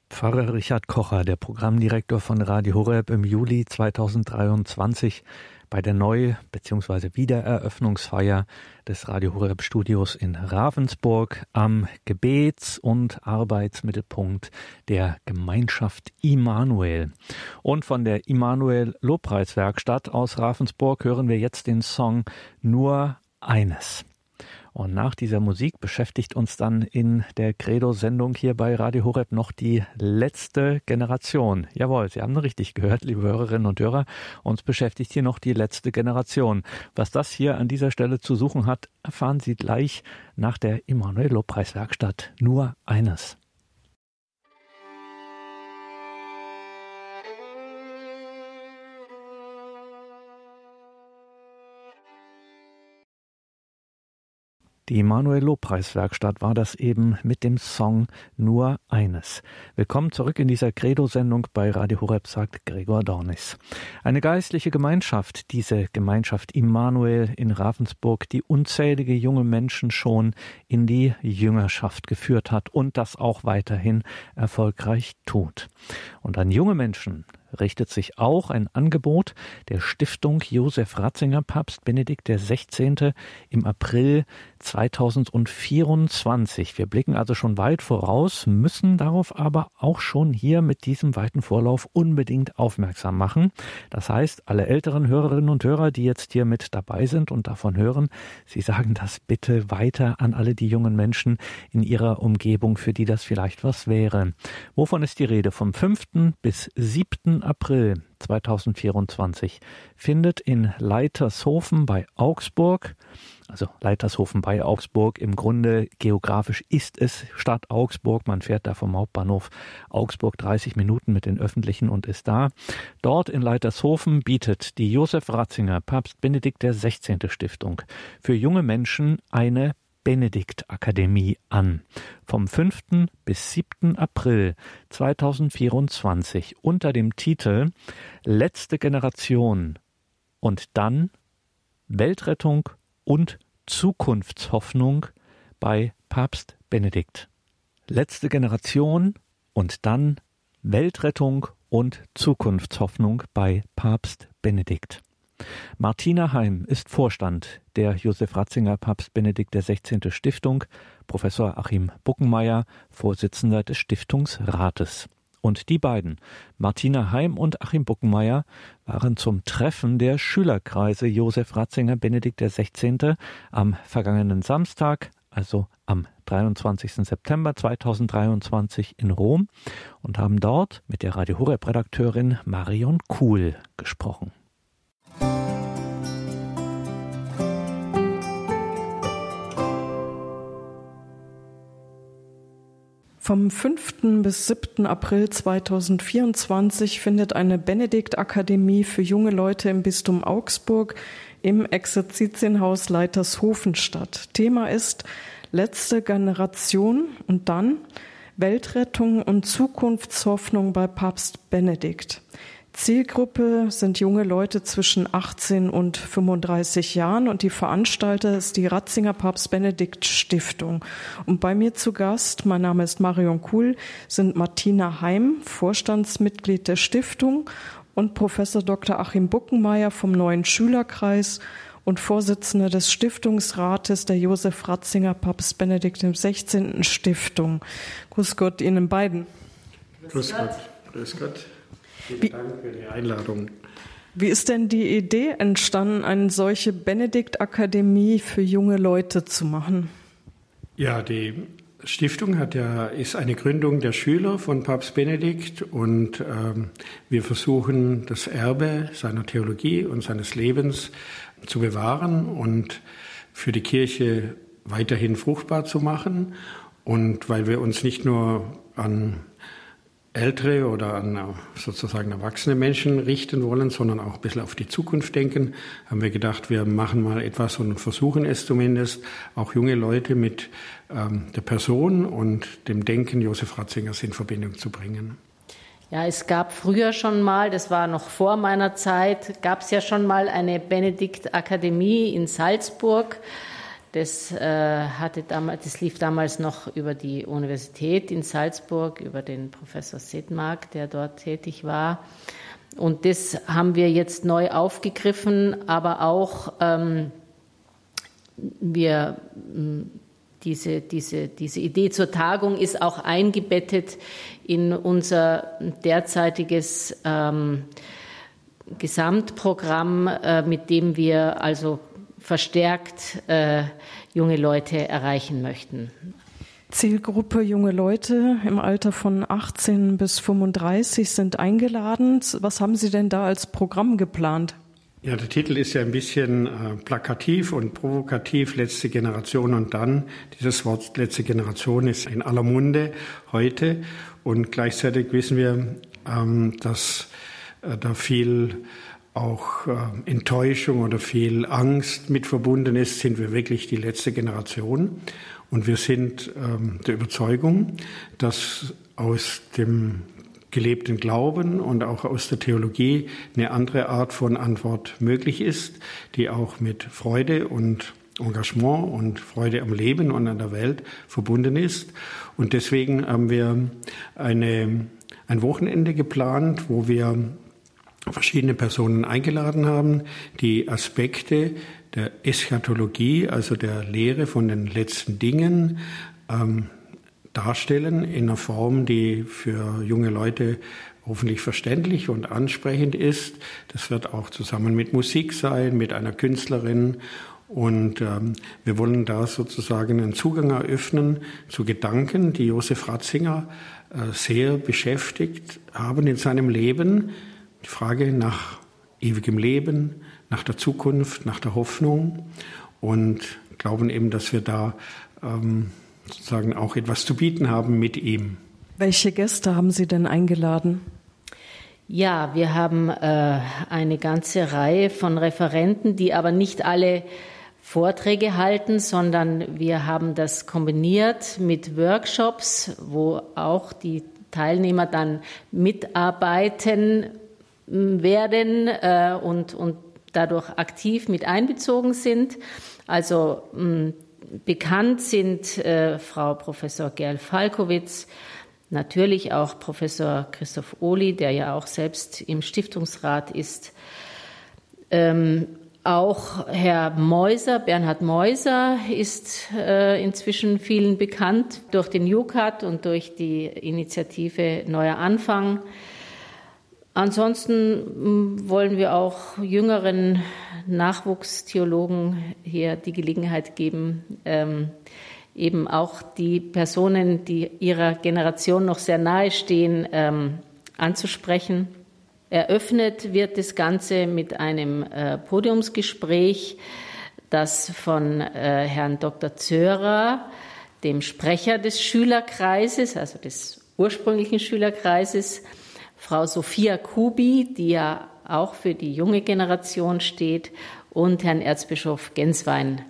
Pfarrer Richard Kocher, der Programmdirektor von Radio Horeb im Juli 2023 bei der Neu- bzw. Wiedereröffnungsfeier des Radio Horeb Studios in Ravensburg am Gebets- und Arbeitsmittelpunkt der Gemeinschaft Immanuel. Und von der Immanuel Lobpreiswerkstatt aus Ravensburg hören wir jetzt den Song Nur eines. Und nach dieser Musik beschäftigt uns dann in der Credo-Sendung hier bei Radio Horeb noch die letzte Generation. Jawohl, Sie haben richtig gehört, liebe Hörerinnen und Hörer. Uns beschäftigt hier noch die letzte Generation. Was das hier an dieser Stelle zu suchen hat, erfahren Sie gleich nach der Immanuel-Lobpreiswerkstatt. Nur eines. Die Emanuel Lobpreiswerkstatt war das eben mit dem Song Nur eines. Willkommen zurück in dieser Credo-Sendung bei Radio Horeb, sagt Gregor Dornis. Eine geistliche Gemeinschaft, diese Gemeinschaft Immanuel in Ravensburg, die unzählige junge Menschen schon in die Jüngerschaft geführt hat und das auch weiterhin erfolgreich tut. Und an junge Menschen richtet sich auch ein Angebot der Stiftung Josef Ratzinger Papst Benedikt XVI. im April 2024. Wir blicken also schon weit voraus, müssen darauf aber auch schon hier mit diesem weiten Vorlauf unbedingt aufmerksam machen. Das heißt, alle älteren Hörerinnen und Hörer, die jetzt hier mit dabei sind und davon hören, Sie sagen das bitte weiter an alle die jungen Menschen in ihrer Umgebung, für die das vielleicht was wäre. Wovon ist die Rede? Vom 5. bis 7. April 2024 findet in Leitershofen bei Augsburg also Leitershofen bei Augsburg. Im Grunde geografisch ist es Stadt Augsburg. Man fährt da vom Hauptbahnhof Augsburg 30 Minuten mit den Öffentlichen und ist da. Dort in Leitershofen bietet die Josef Ratzinger Papst Benedikt XVI. Stiftung für junge Menschen eine Benedikt-Akademie an. Vom 5. bis 7. April 2024 unter dem Titel Letzte Generation und dann Weltrettung und Zukunftshoffnung bei Papst Benedikt. Letzte Generation und dann Weltrettung und Zukunftshoffnung bei Papst Benedikt. Martina Heim ist Vorstand der Josef Ratzinger Papst Benedikt XVI. Stiftung, Professor Achim Buckenmeier, Vorsitzender des Stiftungsrates. Und die beiden, Martina Heim und Achim Buckenmeier, waren zum Treffen der Schülerkreise Josef Ratzinger Benedikt XVI. am vergangenen Samstag, also am 23. September 2023 in Rom und haben dort mit der Radio Horeb Redakteurin Marion Kuhl gesprochen. Vom 5. bis 7. April 2024 findet eine Benediktakademie für junge Leute im Bistum Augsburg im Exerzitienhaus Leitershofen statt. Thema ist Letzte Generation und dann Weltrettung und Zukunftshoffnung bei Papst Benedikt. Zielgruppe sind junge Leute zwischen 18 und 35 Jahren und die Veranstalter ist die Ratzinger Papst Benedikt Stiftung. Und bei mir zu Gast, mein Name ist Marion Kuhl, sind Martina Heim, Vorstandsmitglied der Stiftung und Professor Dr. Achim Buckenmeier vom neuen Schülerkreis und Vorsitzender des Stiftungsrates der Josef Ratzinger Papst Benedikt im 16. Stiftung. Grüß Gott Ihnen beiden. Grüß Gott. Grüß Gott. Vielen Dank für die Einladung. Wie ist denn die Idee entstanden, eine solche Benedikt-Akademie für junge Leute zu machen? Ja, die Stiftung hat ja, ist eine Gründung der Schüler von Papst Benedikt und ähm, wir versuchen das Erbe seiner Theologie und seines Lebens zu bewahren und für die Kirche weiterhin fruchtbar zu machen. Und weil wir uns nicht nur an ältere oder an sozusagen erwachsene Menschen richten wollen, sondern auch ein bisschen auf die Zukunft denken, haben wir gedacht, wir machen mal etwas und versuchen es zumindest, auch junge Leute mit ähm, der Person und dem Denken Josef Ratzingers in Verbindung zu bringen. Ja, es gab früher schon mal, das war noch vor meiner Zeit, gab es ja schon mal eine Benedikt-Akademie in Salzburg. Das, äh, hatte damals, das lief damals noch über die Universität in Salzburg, über den Professor Sedmark, der dort tätig war. Und das haben wir jetzt neu aufgegriffen, aber auch ähm, wir, diese, diese, diese Idee zur Tagung ist auch eingebettet in unser derzeitiges ähm, Gesamtprogramm, äh, mit dem wir also verstärkt äh, junge Leute erreichen möchten. Zielgruppe junge Leute im Alter von 18 bis 35 sind eingeladen. Was haben Sie denn da als Programm geplant? Ja, der Titel ist ja ein bisschen äh, plakativ und provokativ, letzte Generation und dann. Dieses Wort letzte Generation ist in aller Munde heute und gleichzeitig wissen wir, ähm, dass äh, da viel auch äh, Enttäuschung oder viel Angst mit verbunden ist, sind wir wirklich die letzte Generation. Und wir sind ähm, der Überzeugung, dass aus dem gelebten Glauben und auch aus der Theologie eine andere Art von Antwort möglich ist, die auch mit Freude und Engagement und Freude am Leben und an der Welt verbunden ist. Und deswegen haben wir eine, ein Wochenende geplant, wo wir verschiedene Personen eingeladen haben, die Aspekte der Eschatologie, also der Lehre von den letzten Dingen, ähm, darstellen in einer Form, die für junge Leute hoffentlich verständlich und ansprechend ist. Das wird auch zusammen mit Musik sein, mit einer Künstlerin. Und ähm, wir wollen da sozusagen einen Zugang eröffnen zu Gedanken, die Josef Ratzinger äh, sehr beschäftigt haben in seinem Leben, die Frage nach ewigem Leben, nach der Zukunft, nach der Hoffnung und glauben eben, dass wir da ähm, sozusagen auch etwas zu bieten haben mit ihm. Welche Gäste haben Sie denn eingeladen? Ja, wir haben äh, eine ganze Reihe von Referenten, die aber nicht alle Vorträge halten, sondern wir haben das kombiniert mit Workshops, wo auch die Teilnehmer dann mitarbeiten werden äh, und, und dadurch aktiv mit einbezogen sind. Also mh, bekannt sind äh, Frau Professor Gerl Falkowitz, natürlich auch Professor Christoph Ohli, der ja auch selbst im Stiftungsrat ist. Ähm, auch Herr Meuser, Bernhard Meuser, ist äh, inzwischen vielen bekannt durch den JUCAT und durch die Initiative Neuer Anfang. Ansonsten mm, wollen wir auch jüngeren Nachwuchstheologen hier die Gelegenheit geben, ähm, eben auch die Personen, die ihrer Generation noch sehr nahe stehen, ähm, anzusprechen. Eröffnet wird das Ganze mit einem äh, Podiumsgespräch, das von äh, Herrn Dr. Zörer, dem Sprecher des Schülerkreises, also des ursprünglichen Schülerkreises, Frau Sophia Kubi, die ja auch für die junge Generation steht, und Herrn Erzbischof Genswein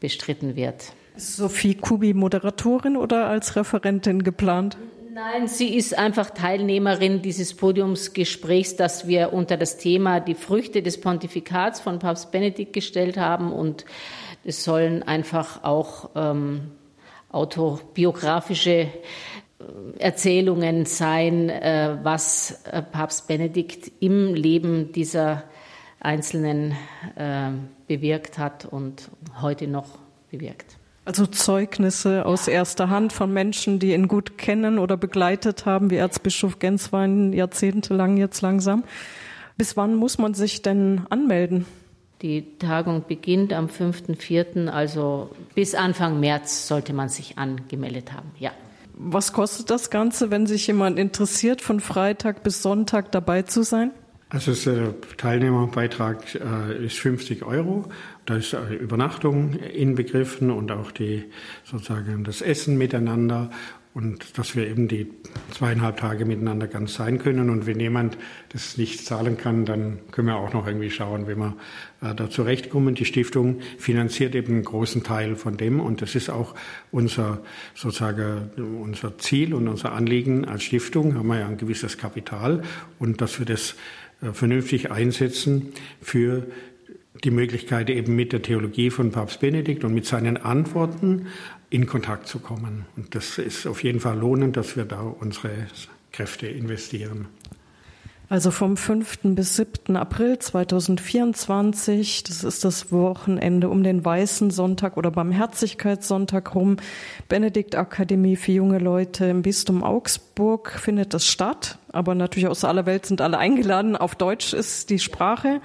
bestritten wird. Sophie Kubi Moderatorin oder als Referentin geplant? Nein, sie ist einfach Teilnehmerin dieses Podiumsgesprächs, das wir unter das Thema die Früchte des Pontifikats von Papst Benedikt gestellt haben. Und es sollen einfach auch ähm, autobiografische Erzählungen sein, äh, was äh, Papst Benedikt im Leben dieser Einzelnen äh, bewirkt hat und heute noch bewirkt. Also Zeugnisse aus erster Hand von Menschen, die ihn gut kennen oder begleitet haben, wie Erzbischof Genswein jahrzehntelang jetzt langsam. Bis wann muss man sich denn anmelden? Die Tagung beginnt am 5.4., also bis Anfang März sollte man sich angemeldet haben, ja. Was kostet das Ganze, wenn sich jemand interessiert, von Freitag bis Sonntag dabei zu sein? Also der Teilnehmerbeitrag äh, ist 50 Euro. Da ist äh, Übernachtung inbegriffen und auch die sozusagen das Essen miteinander und dass wir eben die zweieinhalb Tage miteinander ganz sein können. Und wenn jemand das nicht zahlen kann, dann können wir auch noch irgendwie schauen, wie wir äh, da zurechtkommen. Die Stiftung finanziert eben einen großen Teil von dem und das ist auch unser sozusagen unser Ziel und unser Anliegen als Stiftung. Haben wir ja ein gewisses Kapital und dass wir das äh, vernünftig einsetzen für die Möglichkeit eben mit der Theologie von Papst Benedikt und mit seinen Antworten in Kontakt zu kommen. Und das ist auf jeden Fall lohnend, dass wir da unsere Kräfte investieren. Also vom 5. bis 7. April 2024, das ist das Wochenende um den Weißen Sonntag oder Barmherzigkeitssonntag rum, Benedikt Akademie für junge Leute im Bistum Augsburg findet das statt. Aber natürlich aus aller Welt sind alle eingeladen. Auf Deutsch ist die Sprache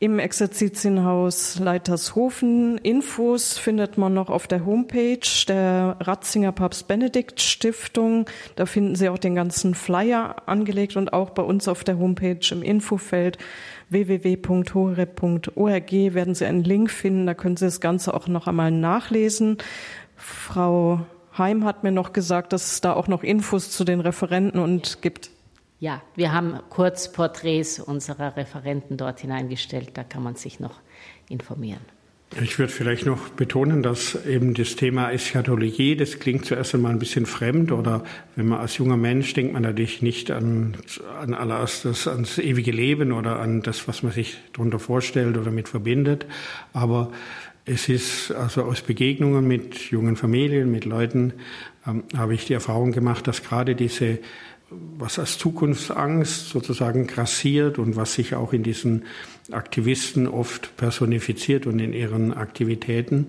im Exerzitienhaus Leitershofen. Infos findet man noch auf der Homepage der Ratzinger Papst Benedikt Stiftung. Da finden Sie auch den ganzen Flyer angelegt und auch bei uns auf der Homepage im Infofeld www.hore.org werden Sie einen Link finden. Da können Sie das Ganze auch noch einmal nachlesen. Frau Heim hat mir noch gesagt, dass es da auch noch Infos zu den Referenten und gibt. Ja, wir haben kurz Porträts unserer Referenten dort hineingestellt. Da kann man sich noch informieren. Ich würde vielleicht noch betonen, dass eben das Thema Eschatologie, das klingt zuerst einmal ein bisschen fremd oder wenn man als junger Mensch denkt man natürlich nicht an, an allererstes ans ewige Leben oder an das, was man sich darunter vorstellt oder mit verbindet. Aber es ist also aus Begegnungen mit jungen Familien, mit Leuten, ähm, habe ich die Erfahrung gemacht, dass gerade diese was als Zukunftsangst sozusagen grassiert und was sich auch in diesen Aktivisten oft personifiziert und in ihren Aktivitäten,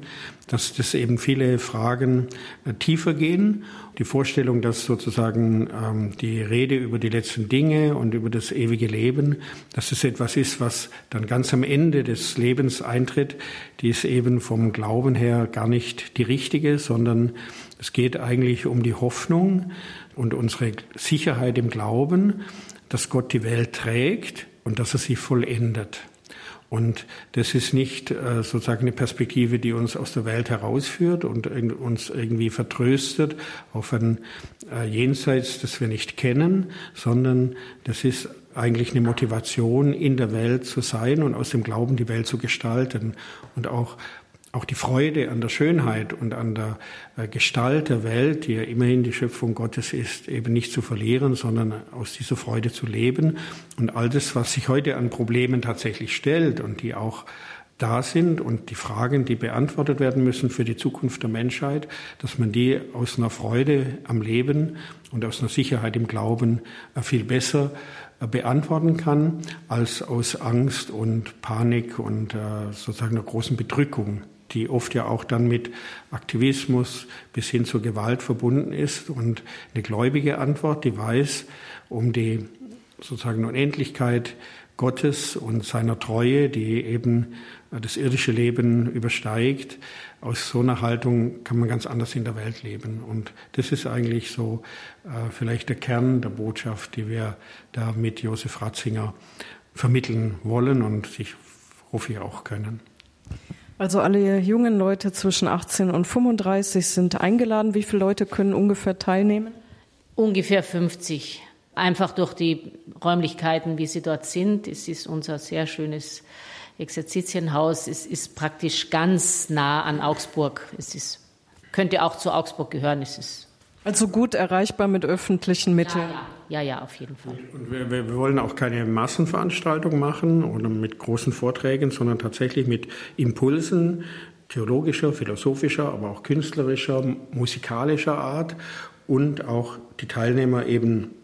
dass das eben viele Fragen äh, tiefer gehen. Die Vorstellung, dass sozusagen ähm, die Rede über die letzten Dinge und über das ewige Leben, dass es etwas ist, was dann ganz am Ende des Lebens eintritt, die ist eben vom Glauben her gar nicht die richtige, sondern es geht eigentlich um die Hoffnung, und unsere Sicherheit im Glauben, dass Gott die Welt trägt und dass er sie vollendet. Und das ist nicht äh, sozusagen eine Perspektive, die uns aus der Welt herausführt und uns irgendwie vertröstet auf ein äh, Jenseits, das wir nicht kennen, sondern das ist eigentlich eine Motivation, in der Welt zu sein und aus dem Glauben die Welt zu gestalten und auch auch die Freude an der Schönheit und an der äh, Gestalt der Welt, die ja immerhin die Schöpfung Gottes ist, eben nicht zu verlieren, sondern aus dieser Freude zu leben. Und all das, was sich heute an Problemen tatsächlich stellt und die auch da sind und die Fragen, die beantwortet werden müssen für die Zukunft der Menschheit, dass man die aus einer Freude am Leben und aus einer Sicherheit im Glauben äh, viel besser äh, beantworten kann, als aus Angst und Panik und sozusagen einer großen Bedrückung die oft ja auch dann mit Aktivismus bis hin zur Gewalt verbunden ist. Und eine gläubige Antwort, die weiß um die sozusagen Unendlichkeit Gottes und seiner Treue, die eben das irdische Leben übersteigt. Aus so einer Haltung kann man ganz anders in der Welt leben. Und das ist eigentlich so äh, vielleicht der Kern der Botschaft, die wir da mit Josef Ratzinger vermitteln wollen und sich hoffe ich auch können. Also alle jungen Leute zwischen 18 und 35 sind eingeladen. Wie viele Leute können ungefähr teilnehmen? Ungefähr 50. Einfach durch die Räumlichkeiten, wie sie dort sind. Es ist unser sehr schönes Exerzitienhaus. Es ist praktisch ganz nah an Augsburg. Es ist, könnte auch zu Augsburg gehören. Es ist also gut erreichbar mit öffentlichen Mitteln. Ja, ja. Ja, ja, auf jeden Fall. Und wir, wir, wollen auch keine Massenveranstaltung machen oder mit großen Vorträgen, sondern tatsächlich mit Impulsen theologischer, philosophischer, aber auch künstlerischer, musikalischer Art und auch die Teilnehmer eben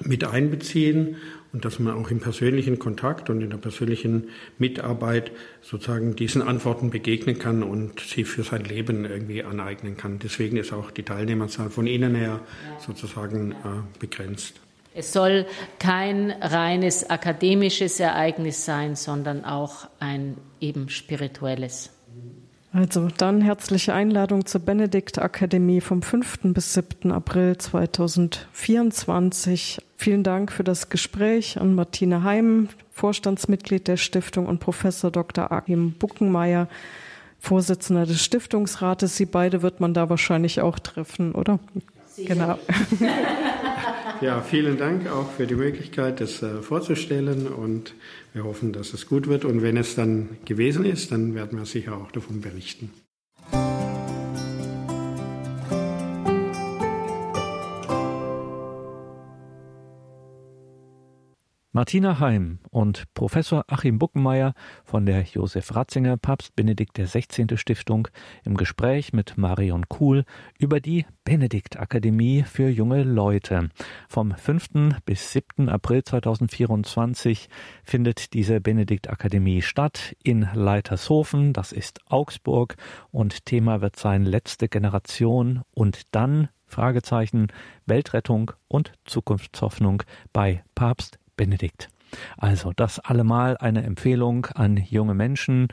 mit einbeziehen und dass man auch im persönlichen Kontakt und in der persönlichen Mitarbeit sozusagen diesen Antworten begegnen kann und sie für sein Leben irgendwie aneignen kann. Deswegen ist auch die Teilnehmerzahl von Ihnen her sozusagen äh, begrenzt. Es soll kein reines akademisches Ereignis sein, sondern auch ein eben spirituelles. Also dann herzliche Einladung zur Benedikt Akademie vom 5. bis 7. April 2024. Vielen Dank für das Gespräch an Martina Heim, Vorstandsmitglied der Stiftung und Professor Dr. Achim Buckenmeier, Vorsitzender des Stiftungsrates. Sie beide wird man da wahrscheinlich auch treffen, oder? Sicher. Genau. Ja, vielen Dank auch für die Möglichkeit, das äh, vorzustellen und wir hoffen, dass es gut wird. Und wenn es dann gewesen ist, dann werden wir sicher auch davon berichten. Martina Heim und Professor Achim Buckenmeier von der Josef Ratzinger Papst Benedikt XVI. Stiftung im Gespräch mit Marion Kuhl über die Benedikt Akademie für junge Leute. Vom 5. bis 7. April 2024 findet diese Benedikt Akademie statt in Leitershofen, das ist Augsburg und Thema wird sein letzte Generation und dann Fragezeichen Weltrettung und Zukunftshoffnung bei Papst Benedikt. Also das allemal eine Empfehlung an junge Menschen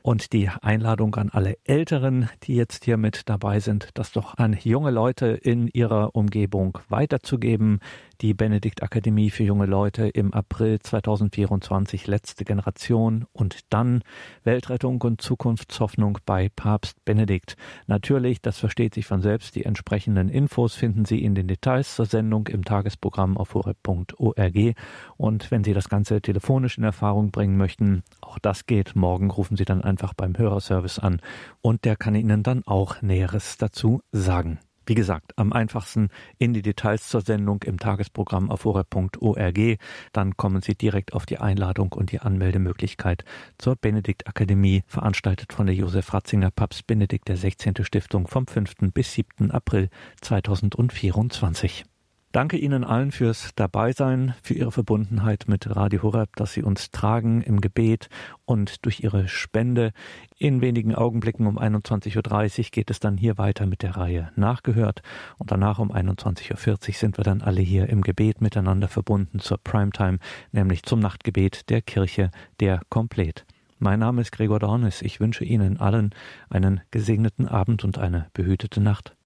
und die Einladung an alle Älteren, die jetzt hier mit dabei sind, das doch an junge Leute in ihrer Umgebung weiterzugeben die Benedikt Akademie für junge Leute im April 2024 letzte Generation und dann Weltrettung und Zukunftshoffnung bei Papst Benedikt. Natürlich, das versteht sich von selbst, die entsprechenden Infos finden Sie in den Details zur Sendung im Tagesprogramm auf horeb.org und wenn Sie das Ganze telefonisch in Erfahrung bringen möchten, auch das geht. Morgen rufen Sie dann einfach beim Hörerservice an und der kann Ihnen dann auch Näheres dazu sagen. Wie gesagt, am einfachsten in die Details zur Sendung im Tagesprogramm auf horeb.org. Dann kommen Sie direkt auf die Einladung und die Anmeldemöglichkeit zur Benedikt Akademie, veranstaltet von der Josef Ratzinger Papst Benedikt der 16. Stiftung vom 5. bis 7. April 2024. Danke Ihnen allen fürs Dabeisein, für Ihre Verbundenheit mit Radio Horeb, dass Sie uns tragen im Gebet und durch Ihre Spende. In wenigen Augenblicken um 21.30 Uhr geht es dann hier weiter mit der Reihe Nachgehört und danach um 21.40 Uhr sind wir dann alle hier im Gebet miteinander verbunden zur Primetime, nämlich zum Nachtgebet der Kirche, der Komplett. Mein Name ist Gregor Dornis. Ich wünsche Ihnen allen einen gesegneten Abend und eine behütete Nacht.